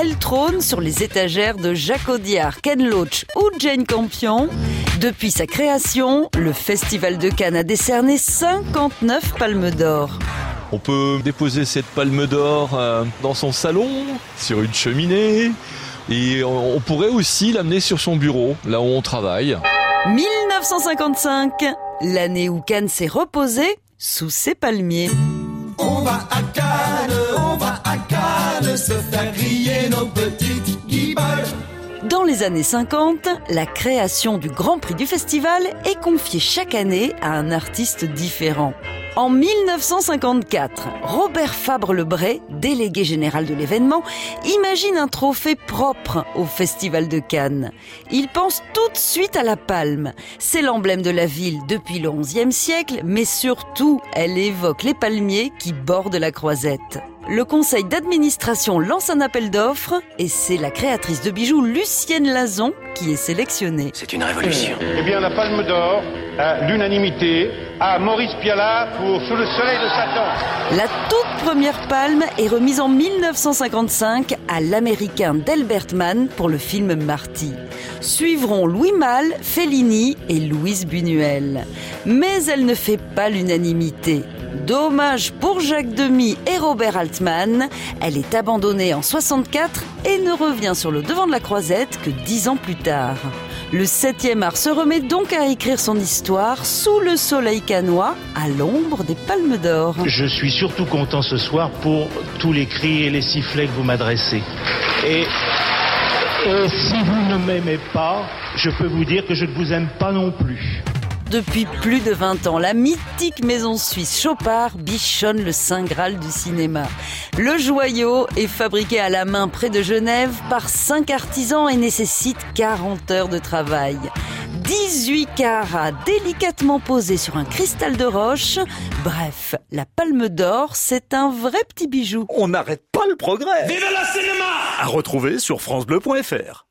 elle trône sur les étagères de Jacques Audiard, Ken Loach ou Jane Campion. Depuis sa création, le Festival de Cannes a décerné 59 palmes d'or. On peut déposer cette palme d'or euh, dans son salon, sur une cheminée, et on pourrait aussi l'amener sur son bureau, là où on travaille. 1955, l'année où Cannes s'est reposé sous ses palmiers. On va à Cannes, on va à Cannes se faire griller nos petites guiboles. Dans les années 50, la création du Grand Prix du festival est confiée chaque année à un artiste différent. En 1954, Robert Fabre-Lebray, délégué général de l'événement, imagine un trophée propre au Festival de Cannes. Il pense tout de suite à la palme. C'est l'emblème de la ville depuis le XIe siècle, mais surtout, elle évoque les palmiers qui bordent la croisette. Le conseil d'administration lance un appel d'offres et c'est la créatrice de bijoux Lucienne Lazon qui est sélectionnée. C'est une révolution. Eh bien, la palme d'or, à l'unanimité, à Maurice Pialat pour Sous le soleil de Satan. La toute première palme est remise en 1955 à l'américain Delbert Mann pour le film Marty. Suivront Louis Malle, Fellini et Louise Buñuel. Mais elle ne fait pas l'unanimité. Dommage pour Jacques Demy et Robert Altman, elle est abandonnée en 64 et ne revient sur le devant de la croisette que dix ans plus tard. Le 7e art se remet donc à écrire son histoire sous le soleil canois, à l'ombre des palmes d'or. Je suis surtout content ce soir pour tous les cris et les sifflets que vous m'adressez. Et, et si vous ne m'aimez pas, je peux vous dire que je ne vous aime pas non plus. Depuis plus de 20 ans, la mythique maison suisse Chopard bichonne le Saint Graal du cinéma. Le joyau est fabriqué à la main près de Genève par 5 artisans et nécessite 40 heures de travail. 18 carats délicatement posés sur un cristal de roche. Bref, la palme d'or, c'est un vrai petit bijou. On n'arrête pas le progrès. Vive le cinéma À retrouver sur francebleu.fr.